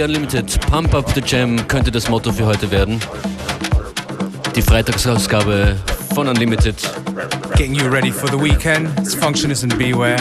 FM4 Unlimited. Pump Up the Jam könnte das Motto für heute werden. Die Freitagsausgabe von Unlimited. Getting you ready for the weekend. It's Functionist and Beware.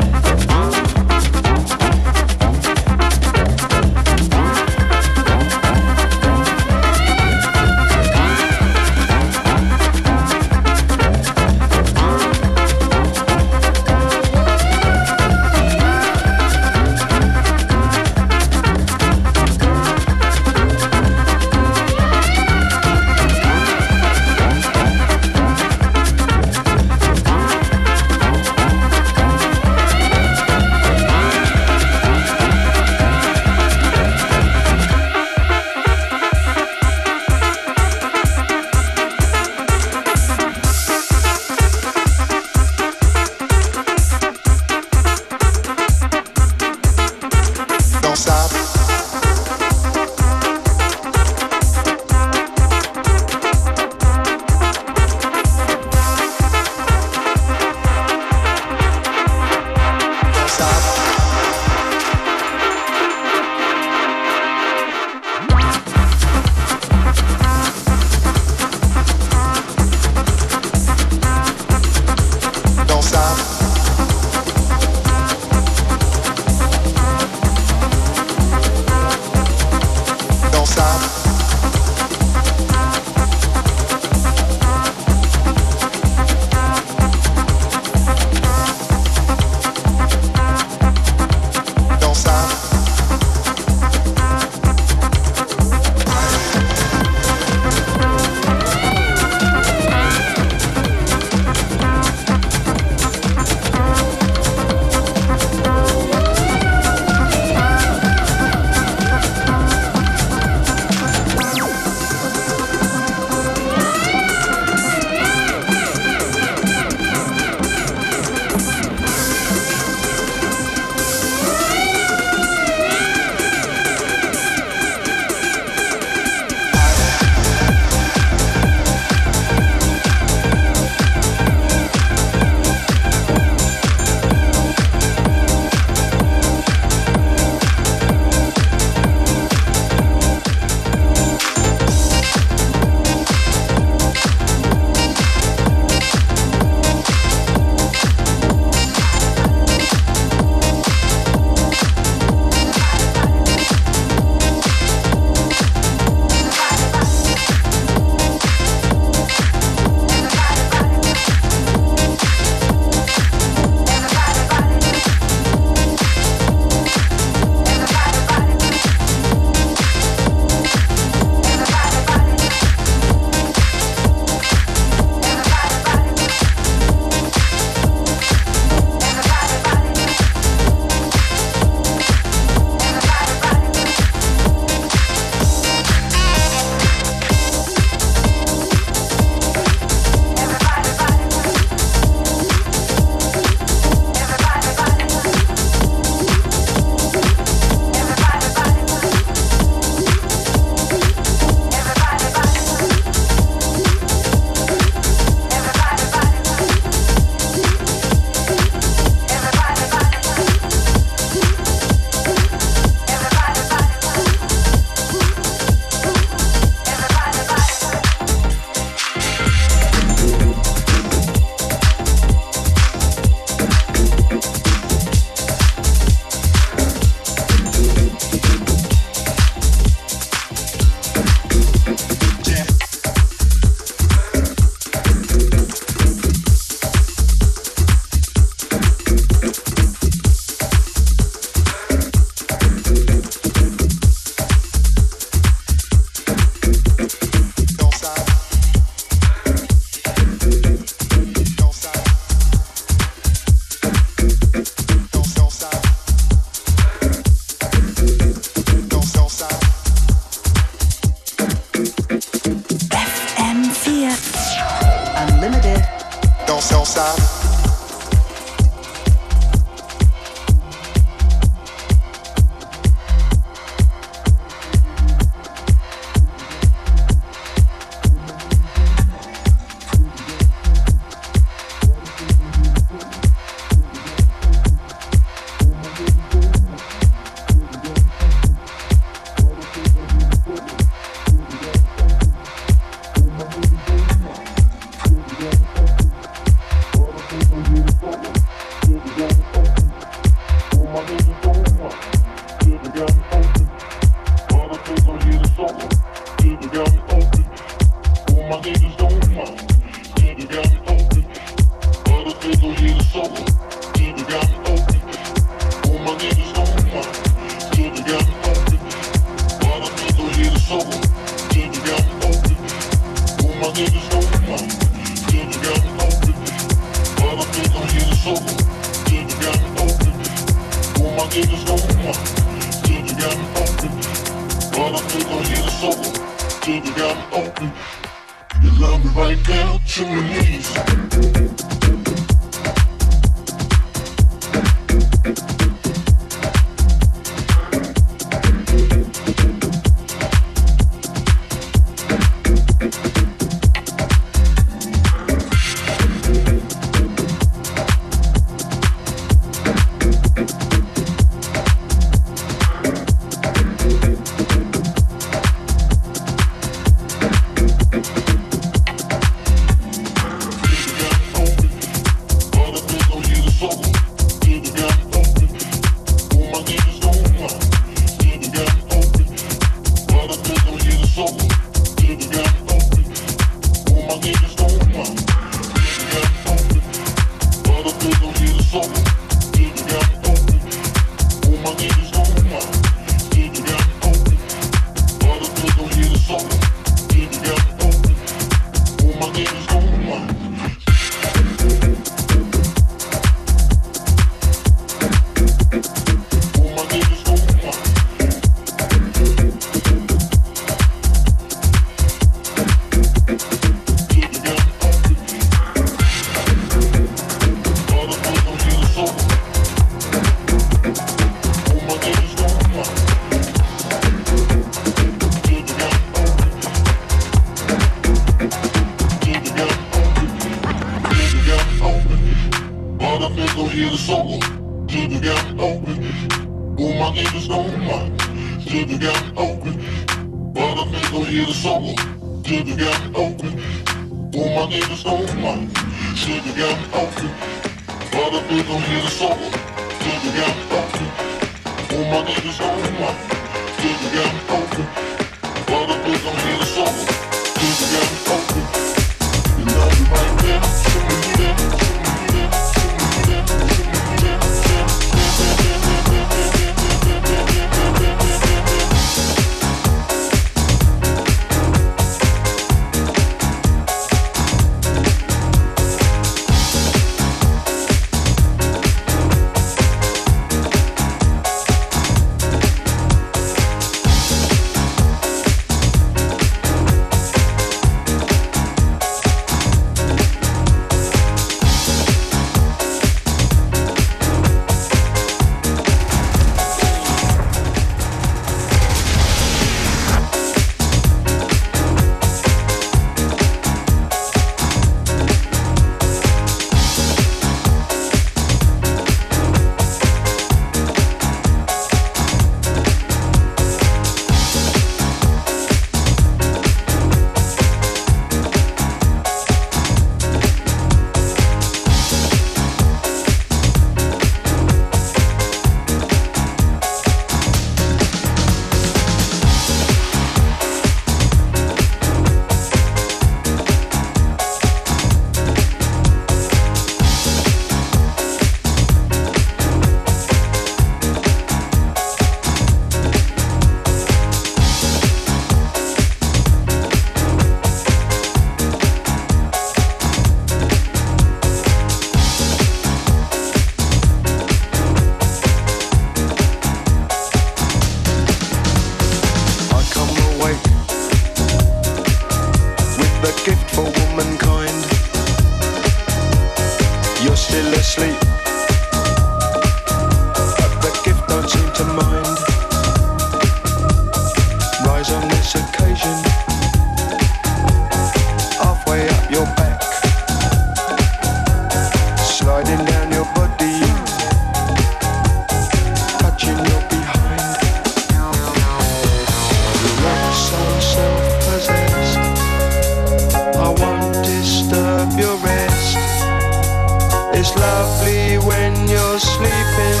It's lovely when you're sleeping,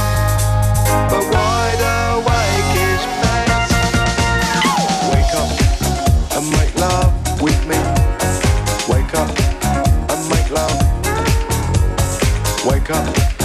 but wide awake is best. Wake up and make love with me. Wake up and make love. Wake up.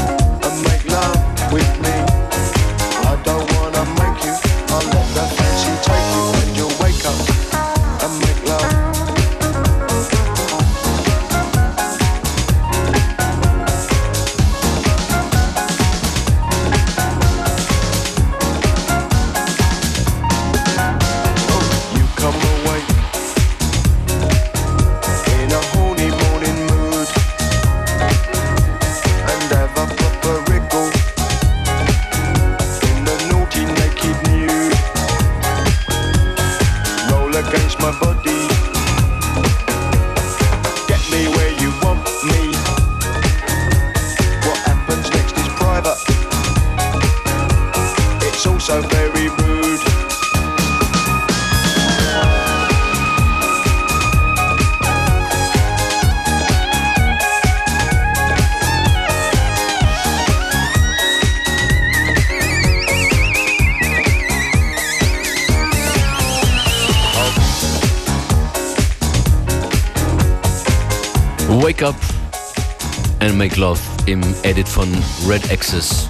Love im Edit von Red Access.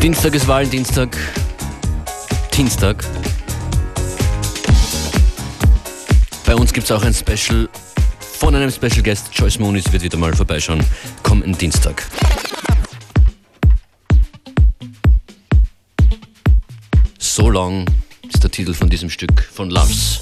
Dienstag ist Valentinstag. Dienstag. Bei uns gibt es auch ein Special von einem Special Guest. Joyce Moonis wird wieder mal vorbeischauen. Kommenden Dienstag. So Long ist der Titel von diesem Stück von Loves.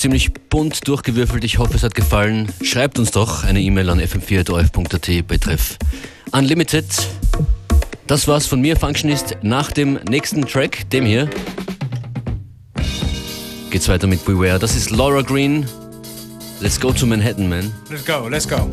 Ziemlich bunt durchgewürfelt. Ich hoffe, es hat gefallen. Schreibt uns doch eine E-Mail an fm4.orf.at betreff Unlimited. Das war's von mir, Functionist. Nach dem nächsten Track, dem hier, geht's weiter mit Beware. Das ist Laura Green. Let's go to Manhattan, man. Let's go, let's go.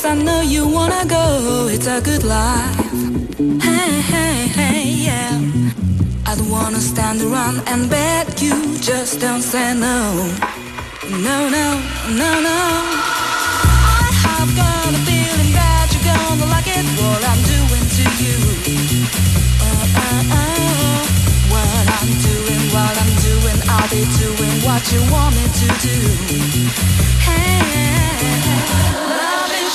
Place I know you wanna go. It's a good life. Hey, hey, hey, yeah. I don't wanna stand around and beg you. Just don't say no. No, no, no, no. I have got a feeling that you're gonna like it. What I'm doing to you. Uh, uh, uh. What I'm doing, what I'm doing, I'll be doing what you want me to do. Hey. Love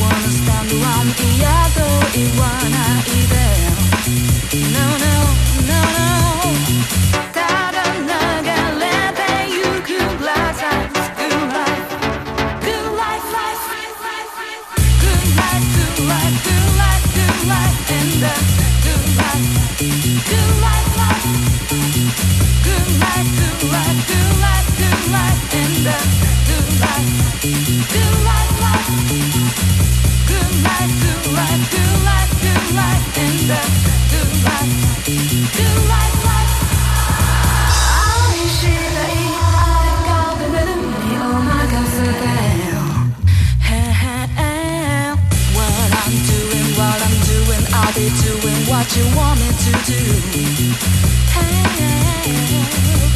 wanna stand around Iwana, either. No, no, no, Good life, good life, good life, good life, good life. Doing what you want me to do.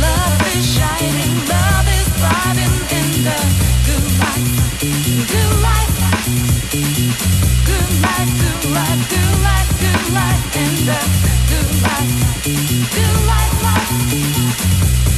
Love is shining, love is thriving in the good life, good life, good life, good life, good life, good life in the good life, good life, life.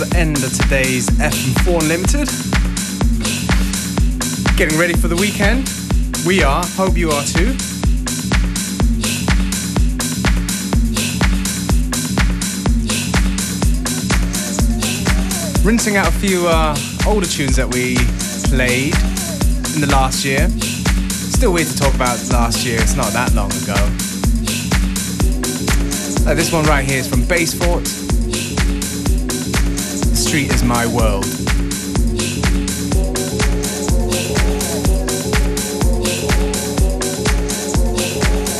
The end of today's FM4 Unlimited. Getting ready for the weekend. We are, hope you are too. Rinsing out a few uh, older tunes that we played in the last year. Still weird to talk about last year, it's not that long ago. Uh, this one right here is from Bass Street is my world.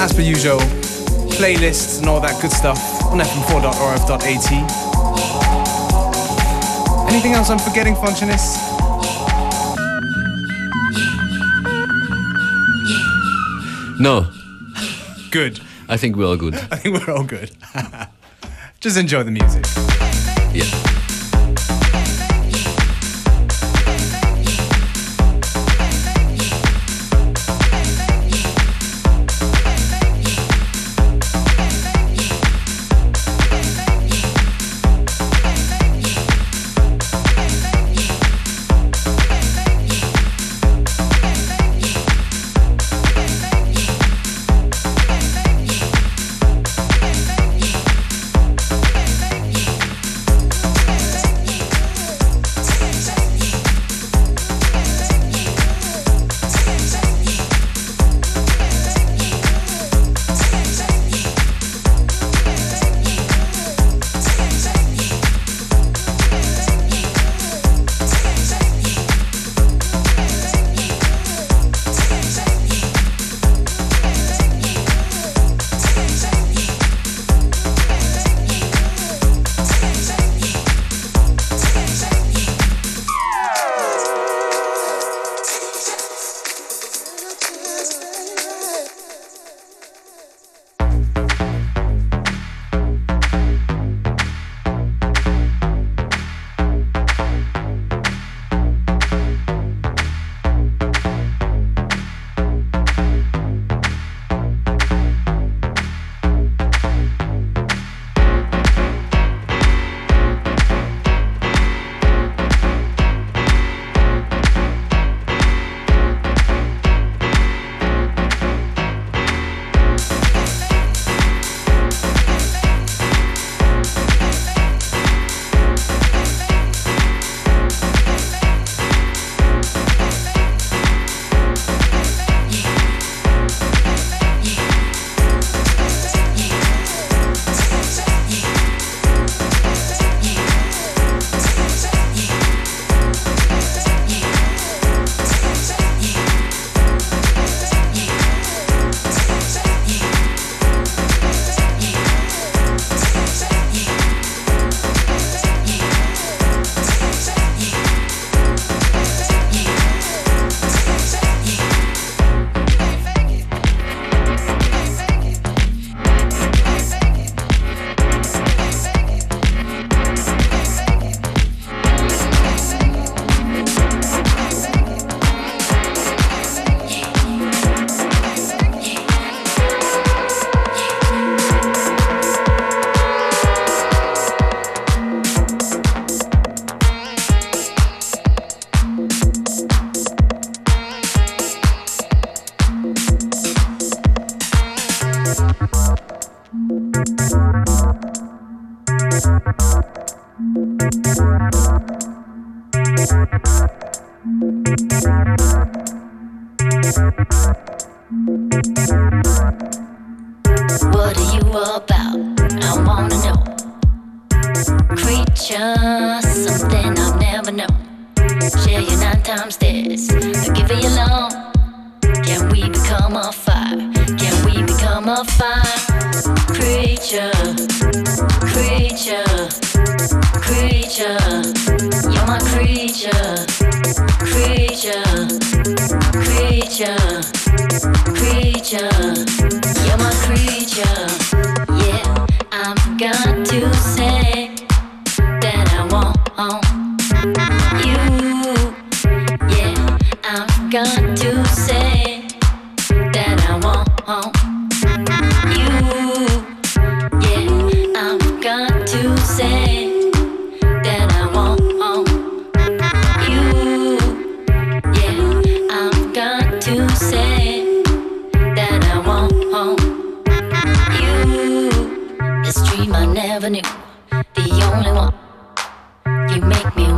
As per usual, playlists and all that good stuff on fm4.orf.at. Anything else I'm forgetting, functionists? No, Good. I think we're all good. I think we're all good. Just enjoy the music. Yeah.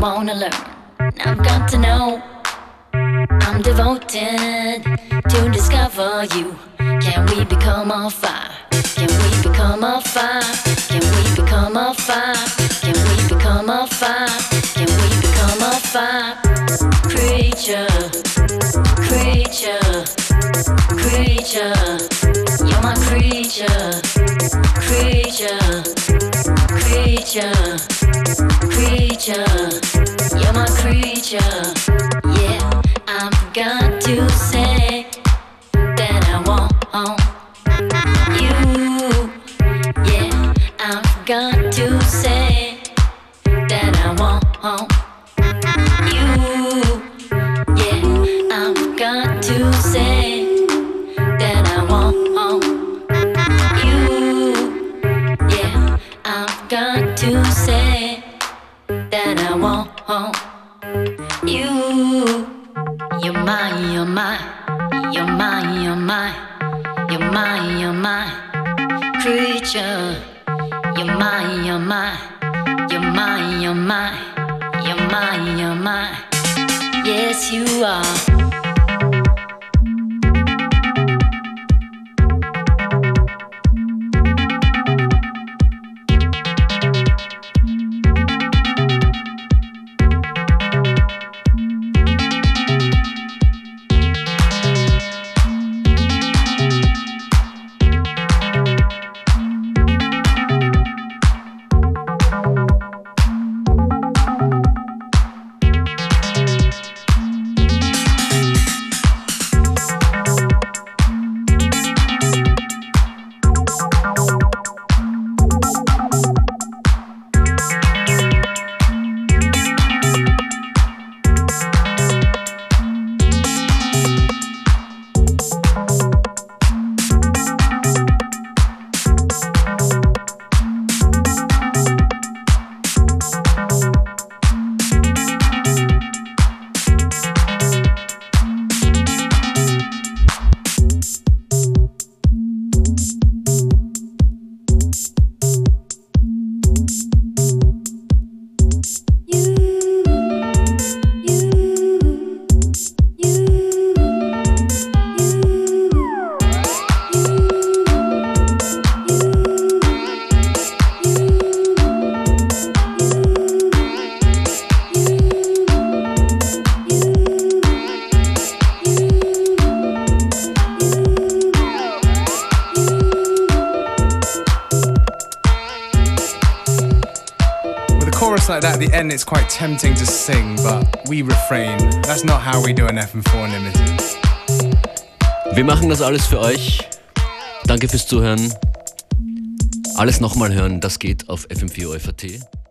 Wanna learn. I've got to know. I'm devoted to discover you. Can we become a fire? Can we become a fire? Can we become a fire? Can we become a fire? Can we become a fire? Creature, creature, creature. You're my creature, creature, creature, creature. You're my creature. Yeah, I've got to say that I want mine, creature. You're mine, you're mine, you're mine, you're mine, you're mine, you're mine. Yes, you are. Like that at the end, it's quite tempting to sing, but we refrain. That's not how we do an FM4 Unlimited. Wir machen das alles für euch. Danke fürs Zuhören. Alles nochmal hören, das geht auf fm4 OFAT.